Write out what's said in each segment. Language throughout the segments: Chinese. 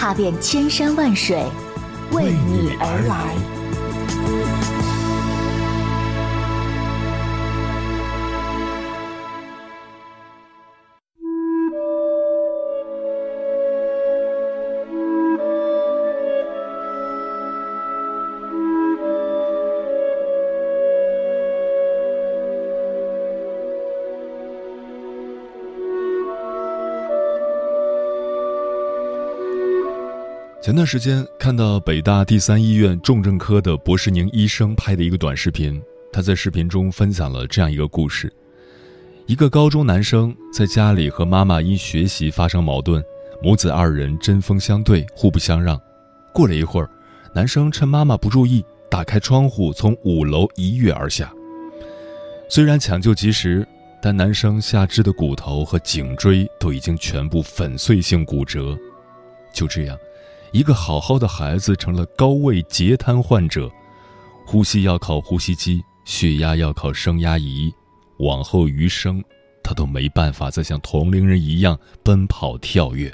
踏遍千山万水，为你而来。前段时间看到北大第三医院重症科的博士宁医生拍的一个短视频，他在视频中分享了这样一个故事：一个高中男生在家里和妈妈因学习发生矛盾，母子二人针锋相对，互不相让。过了一会儿，男生趁妈妈不注意，打开窗户从五楼一跃而下。虽然抢救及时，但男生下肢的骨头和颈椎都已经全部粉碎性骨折。就这样。一个好好的孩子成了高位截瘫患者，呼吸要靠呼吸机，血压要靠升压仪，往后余生，他都没办法再像同龄人一样奔跑跳跃。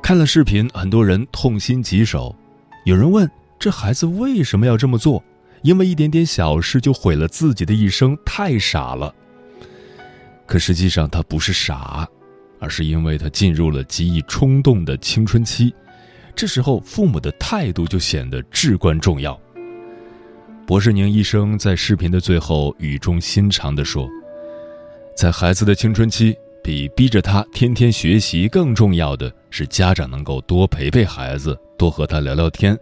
看了视频，很多人痛心疾首，有人问：这孩子为什么要这么做？因为一点点小事就毁了自己的一生，太傻了。可实际上，他不是傻。而是因为他进入了极易冲动的青春期，这时候父母的态度就显得至关重要。博士宁医生在视频的最后语重心长地说：“在孩子的青春期，比逼着他天天学习更重要的是家长能够多陪陪孩子，多和他聊聊天，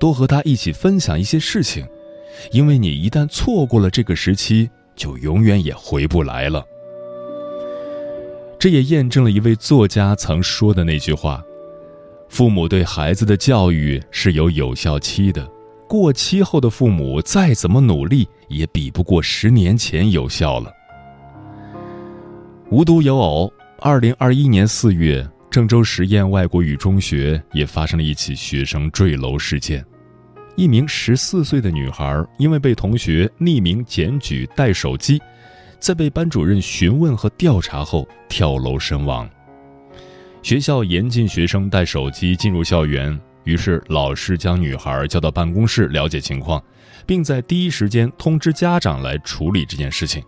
多和他一起分享一些事情，因为你一旦错过了这个时期，就永远也回不来了。”这也验证了一位作家曾说的那句话：“父母对孩子的教育是有有效期的，过期后的父母再怎么努力，也比不过十年前有效了。”无独有偶，二零二一年四月，郑州实验外国语中学也发生了一起学生坠楼事件，一名十四岁的女孩因为被同学匿名检举带手机。在被班主任询问和调查后，跳楼身亡。学校严禁学生带手机进入校园，于是老师将女孩叫到办公室了解情况，并在第一时间通知家长来处理这件事情。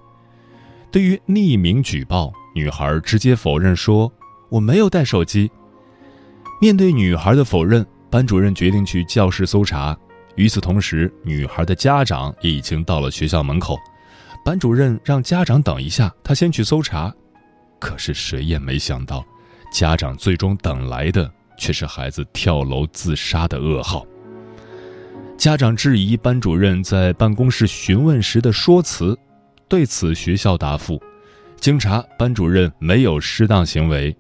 对于匿名举报，女孩直接否认说：“我没有带手机。”面对女孩的否认，班主任决定去教室搜查。与此同时，女孩的家长也已经到了学校门口。班主任让家长等一下，他先去搜查。可是谁也没想到，家长最终等来的却是孩子跳楼自杀的噩耗。家长质疑班主任在办公室询问时的说辞，对此学校答复：经查，班主任没有失当行为。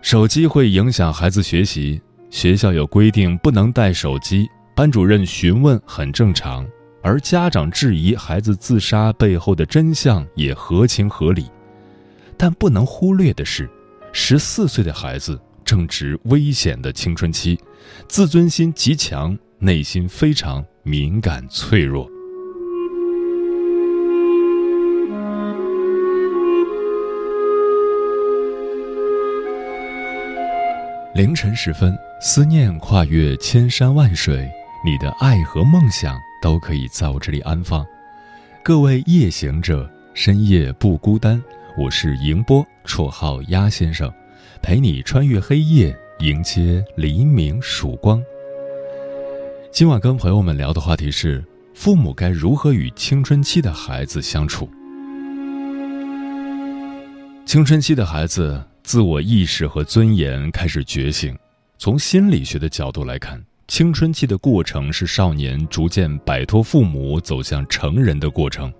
手机会影响孩子学习，学校有规定不能带手机，班主任询问很正常。而家长质疑孩子自杀背后的真相也合情合理，但不能忽略的是，十四岁的孩子正值危险的青春期，自尊心极强，内心非常敏感脆弱。凌晨时分，思念跨越千山万水，你的爱和梦想。都可以在我这里安放。各位夜行者，深夜不孤单。我是迎波，绰号鸭先生，陪你穿越黑夜，迎接黎明曙光。今晚跟朋友们聊的话题是：父母该如何与青春期的孩子相处？青春期的孩子自我意识和尊严开始觉醒。从心理学的角度来看。青春期的过程是少年逐渐摆脱父母走向成人的过程，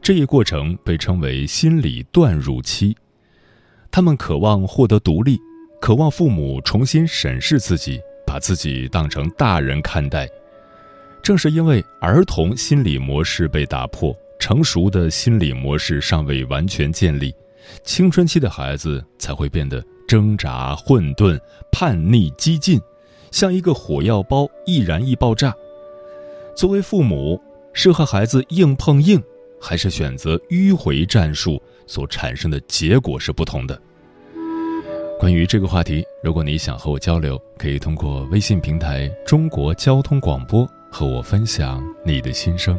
这一过程被称为心理断乳期。他们渴望获得独立，渴望父母重新审视自己，把自己当成大人看待。正是因为儿童心理模式被打破，成熟的心理模式尚未完全建立，青春期的孩子才会变得挣扎、混沌、叛逆、激进，像一个火药包，易燃易爆炸。作为父母，是和孩子硬碰硬，还是选择迂回战术，所产生的结果是不同的。关于这个话题，如果你想和我交流，可以通过微信平台“中国交通广播”和我分享你的心声。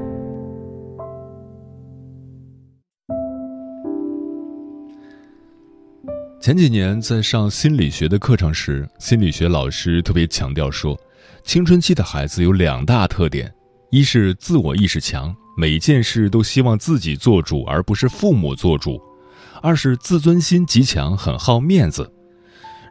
前几年在上心理学的课程时，心理学老师特别强调说，青春期的孩子有两大特点：一是自我意识强，每件事都希望自己做主而不是父母做主；二是自尊心极强，很好面子。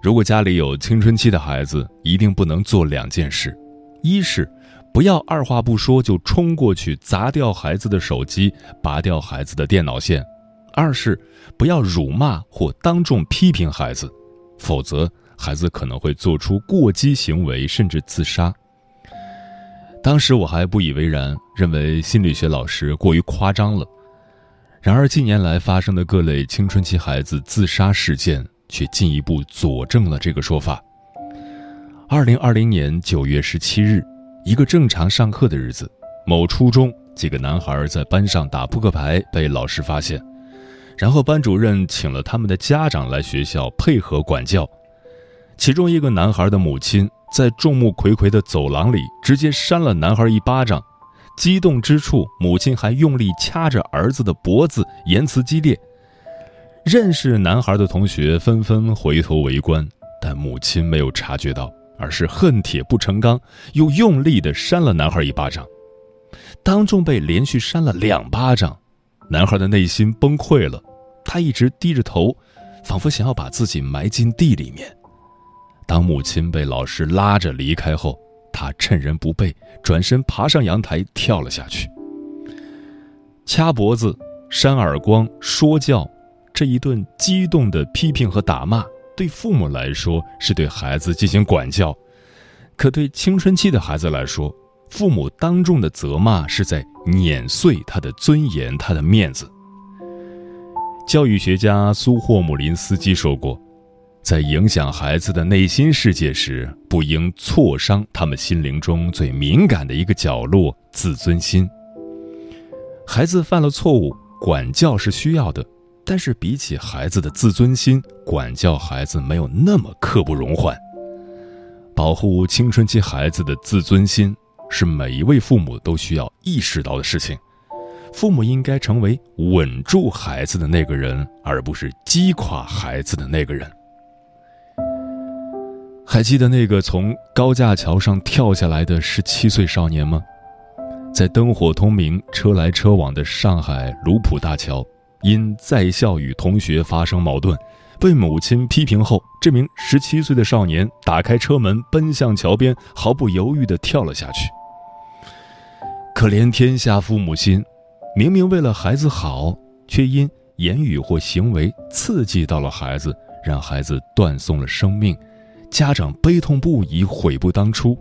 如果家里有青春期的孩子，一定不能做两件事：一是不要二话不说就冲过去砸掉孩子的手机，拔掉孩子的电脑线。二是不要辱骂或当众批评孩子，否则孩子可能会做出过激行为，甚至自杀。当时我还不以为然，认为心理学老师过于夸张了。然而近年来发生的各类青春期孩子自杀事件，却进一步佐证了这个说法。二零二零年九月十七日，一个正常上课的日子，某初中几个男孩在班上打扑克牌，被老师发现。然后班主任请了他们的家长来学校配合管教，其中一个男孩的母亲在众目睽睽的走廊里直接扇了男孩一巴掌，激动之处，母亲还用力掐着儿子的脖子，言辞激烈。认识男孩的同学纷纷回头围观，但母亲没有察觉到，而是恨铁不成钢，又用力地扇了男孩一巴掌。当众被连续扇了两巴掌，男孩的内心崩溃了。他一直低着头，仿佛想要把自己埋进地里面。当母亲被老师拉着离开后，他趁人不备，转身爬上阳台跳了下去。掐脖子、扇耳光、说教，这一顿激动的批评和打骂，对父母来说是对孩子进行管教；可对青春期的孩子来说，父母当众的责骂是在碾碎他的尊严、他的面子。教育学家苏霍姆林斯基说过，在影响孩子的内心世界时，不应挫伤他们心灵中最敏感的一个角落——自尊心。孩子犯了错误，管教是需要的，但是比起孩子的自尊心，管教孩子没有那么刻不容缓。保护青春期孩子的自尊心，是每一位父母都需要意识到的事情。父母应该成为稳住孩子的那个人，而不是击垮孩子的那个人。还记得那个从高架桥上跳下来的十七岁少年吗？在灯火通明、车来车往的上海卢浦大桥，因在校与同学发生矛盾，被母亲批评后，这名十七岁的少年打开车门，奔向桥边，毫不犹豫地跳了下去。可怜天下父母心。明明为了孩子好，却因言语或行为刺激到了孩子，让孩子断送了生命，家长悲痛不已，悔不当初。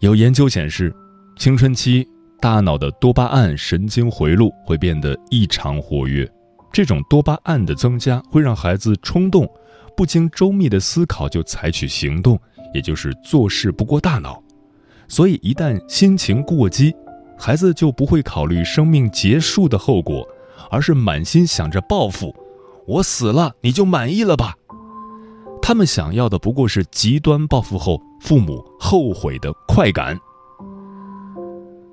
有研究显示，青春期大脑的多巴胺神经回路会变得异常活跃。这种多巴胺的增加会让孩子冲动，不经周密的思考就采取行动，也就是做事不过大脑。所以一旦心情过激，孩子就不会考虑生命结束的后果，而是满心想着报复。我死了，你就满意了吧？他们想要的不过是极端报复后父母后悔的快感。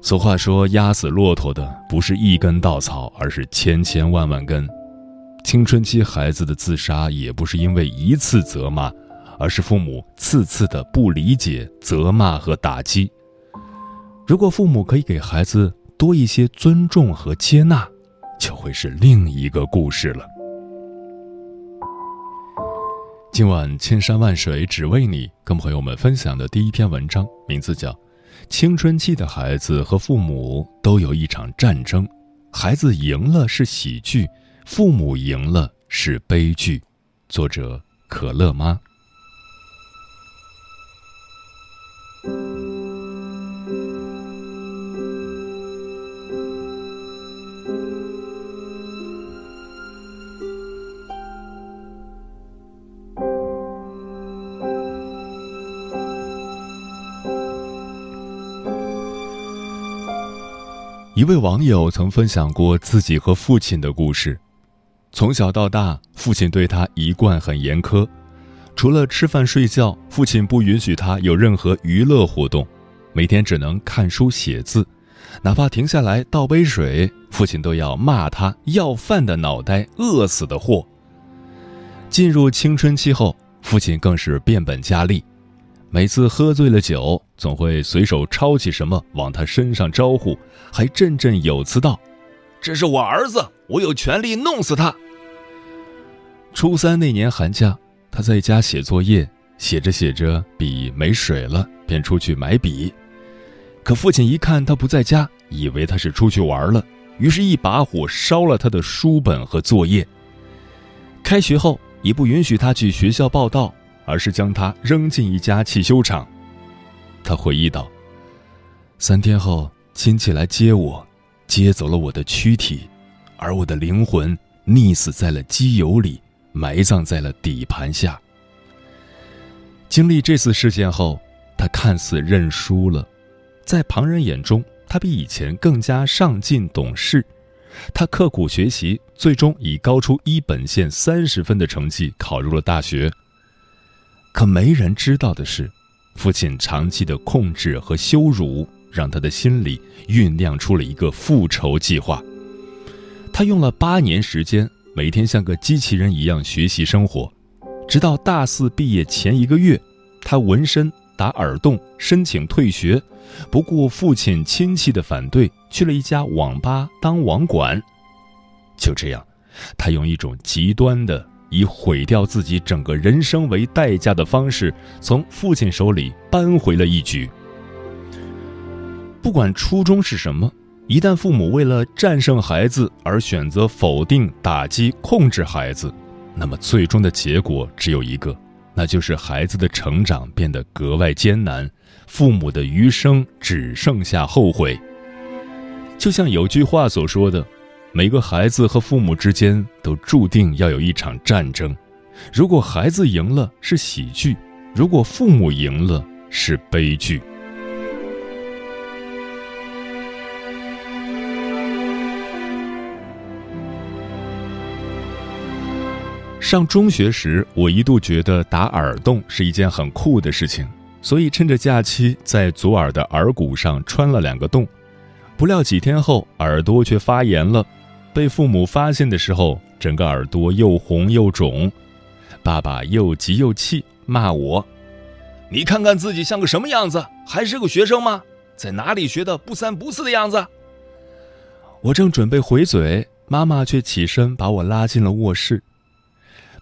俗话说：“压死骆驼的不是一根稻草，而是千千万万根。”青春期孩子的自杀也不是因为一次责骂，而是父母次次的不理解、责骂和打击。如果父母可以给孩子多一些尊重和接纳，就会是另一个故事了。今晚千山万水只为你，跟朋友们分享的第一篇文章，名字叫。青春期的孩子和父母都有一场战争，孩子赢了是喜剧，父母赢了是悲剧。作者：可乐妈。一位网友曾分享过自己和父亲的故事。从小到大，父亲对他一贯很严苛，除了吃饭睡觉，父亲不允许他有任何娱乐活动，每天只能看书写字，哪怕停下来倒杯水，父亲都要骂他要饭的脑袋、饿死的货。进入青春期后，父亲更是变本加厉。每次喝醉了酒，总会随手抄起什么往他身上招呼，还振振有词道：“这是我儿子，我有权利弄死他。”初三那年寒假，他在家写作业，写着写着笔没水了，便出去买笔。可父亲一看他不在家，以为他是出去玩了，于是一把火烧了他的书本和作业。开学后，也不允许他去学校报道。而是将他扔进一家汽修厂。他回忆道：“三天后，亲戚来接我，接走了我的躯体，而我的灵魂溺死在了机油里，埋葬在了底盘下。”经历这次事件后，他看似认输了，在旁人眼中，他比以前更加上进懂事。他刻苦学习，最终以高出一本线三十分的成绩考入了大学。可没人知道的是，父亲长期的控制和羞辱，让他的心里酝酿出了一个复仇计划。他用了八年时间，每天像个机器人一样学习生活，直到大四毕业前一个月，他纹身、打耳洞，申请退学，不顾父亲亲戚的反对，去了一家网吧当网管。就这样，他用一种极端的。以毁掉自己整个人生为代价的方式，从父亲手里扳回了一局。不管初衷是什么，一旦父母为了战胜孩子而选择否定、打击、控制孩子，那么最终的结果只有一个，那就是孩子的成长变得格外艰难，父母的余生只剩下后悔。就像有句话所说的。每个孩子和父母之间都注定要有一场战争，如果孩子赢了是喜剧，如果父母赢了是悲剧。上中学时，我一度觉得打耳洞是一件很酷的事情，所以趁着假期在左耳的耳骨上穿了两个洞，不料几天后耳朵却发炎了。被父母发现的时候，整个耳朵又红又肿，爸爸又急又气，骂我：“你看看自己像个什么样子，还是个学生吗？在哪里学的不三不四的样子？”我正准备回嘴，妈妈却起身把我拉进了卧室。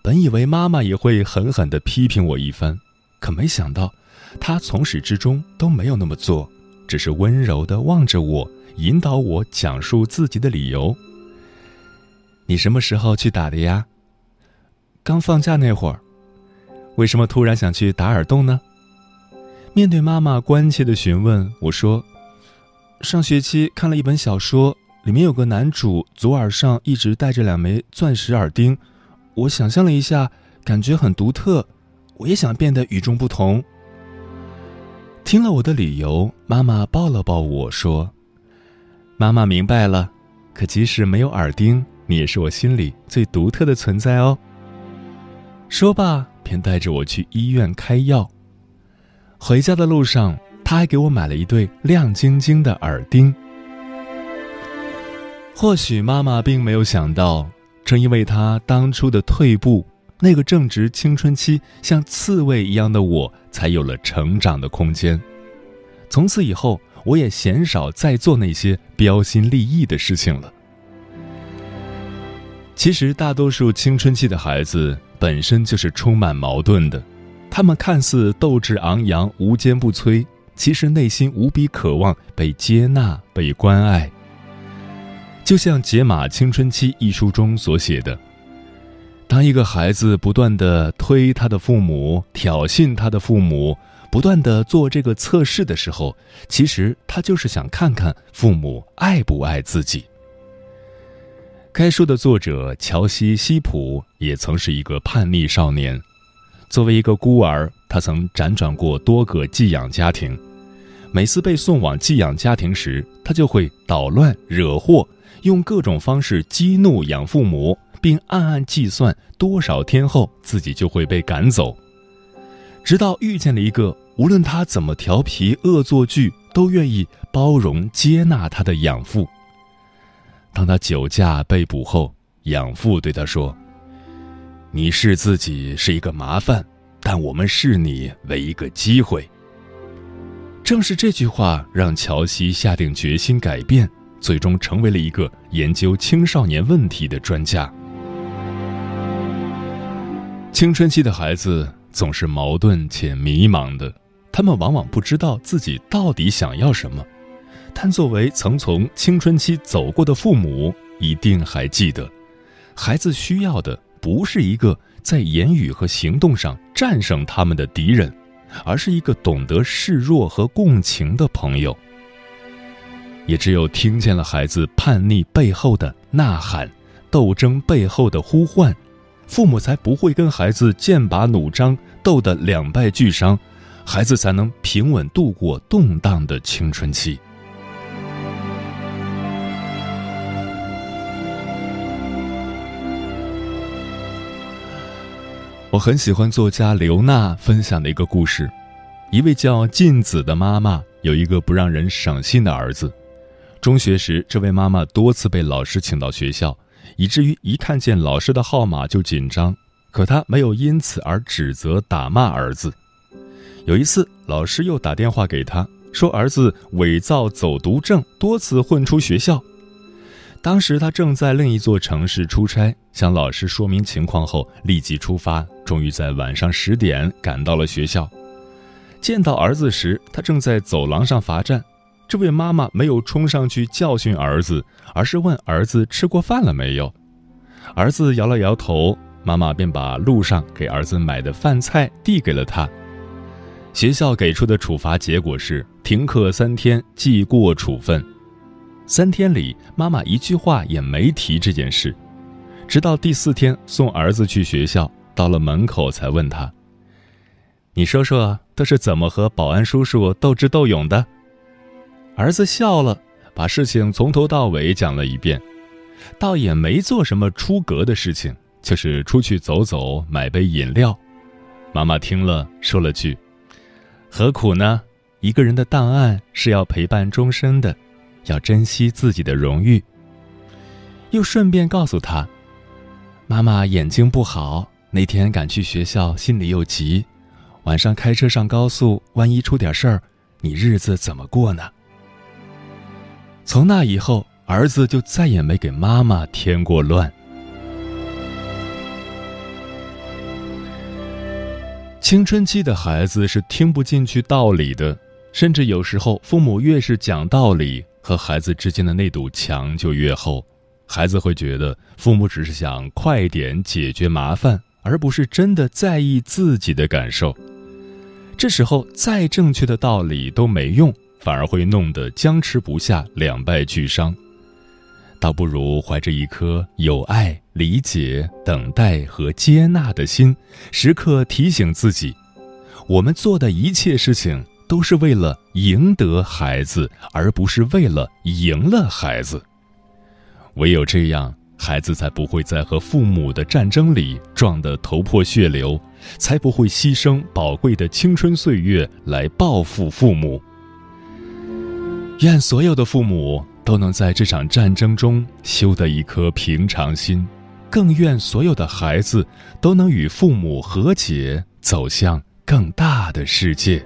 本以为妈妈也会狠狠地批评我一番，可没想到，她从始至终都没有那么做，只是温柔地望着我，引导我讲述自己的理由。你什么时候去打的呀？刚放假那会儿。为什么突然想去打耳洞呢？面对妈妈关切的询问，我说：“上学期看了一本小说，里面有个男主左耳上一直戴着两枚钻石耳钉，我想象了一下，感觉很独特，我也想变得与众不同。听了我的理由，妈妈抱了抱我说：“妈妈明白了，可即使没有耳钉，你也是我心里最独特的存在哦。”说罢，便带着我去医院开药。回家的路上，他还给我买了一对亮晶晶的耳钉。或许妈妈并没有想到，正因为他当初的退步。那个正值青春期、像刺猬一样的我，才有了成长的空间。从此以后，我也鲜少再做那些标新立异的事情了。其实，大多数青春期的孩子本身就是充满矛盾的，他们看似斗志昂扬、无坚不摧，其实内心无比渴望被接纳、被关爱。就像《解码青春期》一书中所写的。当一个孩子不断的推他的父母、挑衅他的父母、不断的做这个测试的时候，其实他就是想看看父母爱不爱自己。该书的作者乔西·西普也曾是一个叛逆少年，作为一个孤儿，他曾辗转过多个寄养家庭，每次被送往寄养家庭时，他就会捣乱、惹祸，用各种方式激怒养父母。并暗暗计算多少天后自己就会被赶走，直到遇见了一个无论他怎么调皮恶作剧都愿意包容接纳他的养父。当他酒驾被捕后，养父对他说：“你视自己是一个麻烦，但我们视你为一个机会。”正是这句话让乔西下定决心改变，最终成为了一个研究青少年问题的专家。青春期的孩子总是矛盾且迷茫的，他们往往不知道自己到底想要什么。但作为曾从青春期走过的父母，一定还记得，孩子需要的不是一个在言语和行动上战胜他们的敌人，而是一个懂得示弱和共情的朋友。也只有听见了孩子叛逆背后的呐喊，斗争背后的呼唤。父母才不会跟孩子剑拔弩张，斗得两败俱伤，孩子才能平稳度过动荡的青春期。我很喜欢作家刘娜分享的一个故事：一位叫静子的妈妈有一个不让人省心的儿子。中学时，这位妈妈多次被老师请到学校。以至于一看见老师的号码就紧张，可她没有因此而指责打骂儿子。有一次，老师又打电话给他，说儿子伪造走读证，多次混出学校。当时他正在另一座城市出差，向老师说明情况后，立即出发，终于在晚上十点赶到了学校。见到儿子时，他正在走廊上罚站。这位妈妈没有冲上去教训儿子，而是问儿子吃过饭了没有。儿子摇了摇头，妈妈便把路上给儿子买的饭菜递给了他。学校给出的处罚结果是停课三天，记过处分。三天里，妈妈一句话也没提这件事，直到第四天送儿子去学校，到了门口才问他：“你说说，都是怎么和保安叔叔斗智斗勇的？”儿子笑了，把事情从头到尾讲了一遍，倒也没做什么出格的事情，就是出去走走，买杯饮料。妈妈听了，说了句：“何苦呢？一个人的档案是要陪伴终身的，要珍惜自己的荣誉。”又顺便告诉他：“妈妈眼睛不好，那天赶去学校，心里又急，晚上开车上高速，万一出点事儿，你日子怎么过呢？”从那以后，儿子就再也没给妈妈添过乱。青春期的孩子是听不进去道理的，甚至有时候父母越是讲道理，和孩子之间的那堵墙就越厚。孩子会觉得父母只是想快点解决麻烦，而不是真的在意自己的感受。这时候，再正确的道理都没用。反而会弄得僵持不下，两败俱伤。倒不如怀着一颗有爱、理解、等待和接纳的心，时刻提醒自己：我们做的一切事情都是为了赢得孩子，而不是为了赢了孩子。唯有这样，孩子才不会在和父母的战争里撞得头破血流，才不会牺牲宝贵的青春岁月来报复父母。愿所有的父母。都能在这场战争中修得一颗平常心，更愿所有的孩子都能与父母和解，走向更大的世界。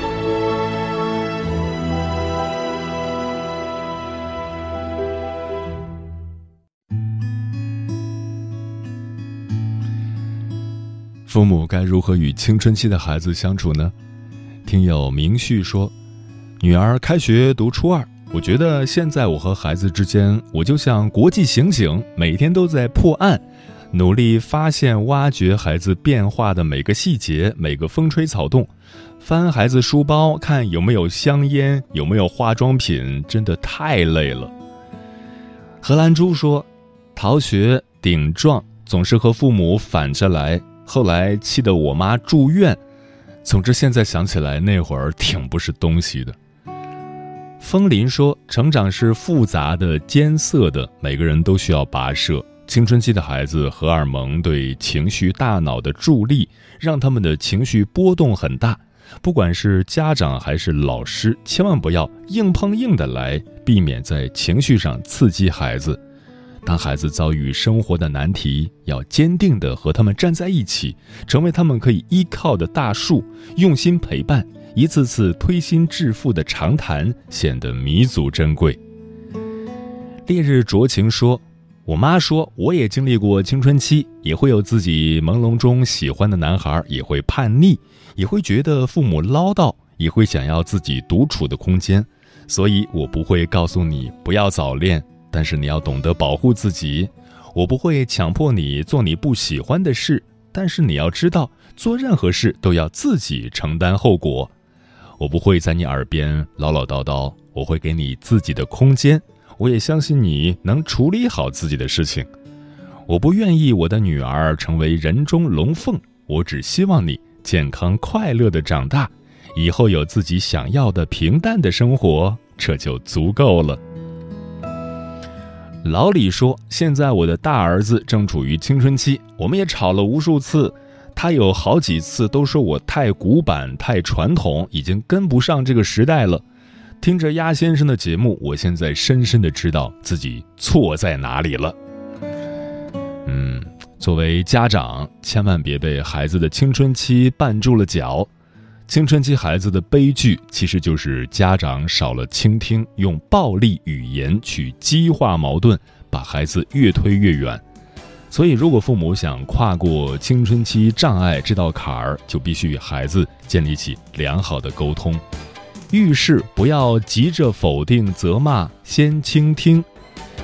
父母该如何与青春期的孩子相处呢？听友明旭说：“女儿开学读初二，我觉得现在我和孩子之间，我就像国际刑警，每天都在破案，努力发现、挖掘孩子变化的每个细节、每个风吹草动，翻孩子书包看有没有香烟、有没有化妆品，真的太累了。”荷兰猪说：“逃学顶撞，总是和父母反着来，后来气得我妈住院。”总之，现在想起来那会儿挺不是东西的。风林说：“成长是复杂的、艰涩的，每个人都需要跋涉。青春期的孩子，荷尔蒙对情绪大脑的助力，让他们的情绪波动很大。不管是家长还是老师，千万不要硬碰硬的来，避免在情绪上刺激孩子。”当孩子遭遇生活的难题，要坚定地和他们站在一起，成为他们可以依靠的大树，用心陪伴，一次次推心置腹的长谈显得弥足珍贵。烈日灼情说：“我妈说，我也经历过青春期，也会有自己朦胧中喜欢的男孩，也会叛逆，也会觉得父母唠叨，也会想要自己独处的空间，所以我不会告诉你不要早恋。”但是你要懂得保护自己，我不会强迫你做你不喜欢的事，但是你要知道，做任何事都要自己承担后果。我不会在你耳边唠唠叨叨，我会给你自己的空间，我也相信你能处理好自己的事情。我不愿意我的女儿成为人中龙凤，我只希望你健康快乐的长大，以后有自己想要的平淡的生活，这就足够了。老李说：“现在我的大儿子正处于青春期，我们也吵了无数次。他有好几次都说我太古板、太传统，已经跟不上这个时代了。听着鸭先生的节目，我现在深深的知道自己错在哪里了。嗯，作为家长，千万别被孩子的青春期绊住了脚。”青春期孩子的悲剧，其实就是家长少了倾听，用暴力语言去激化矛盾，把孩子越推越远。所以，如果父母想跨过青春期障碍这道坎儿，就必须与孩子建立起良好的沟通。遇事不要急着否定、责骂，先倾听。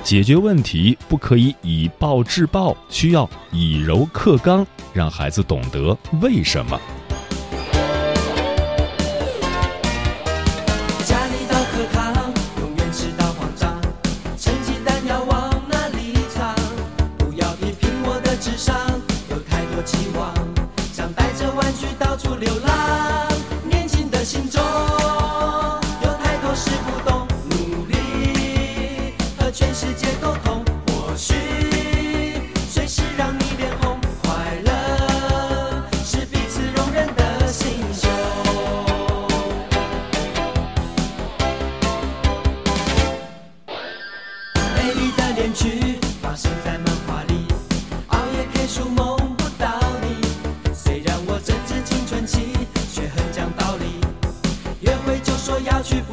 解决问题不可以以暴制暴，需要以柔克刚，让孩子懂得为什么。去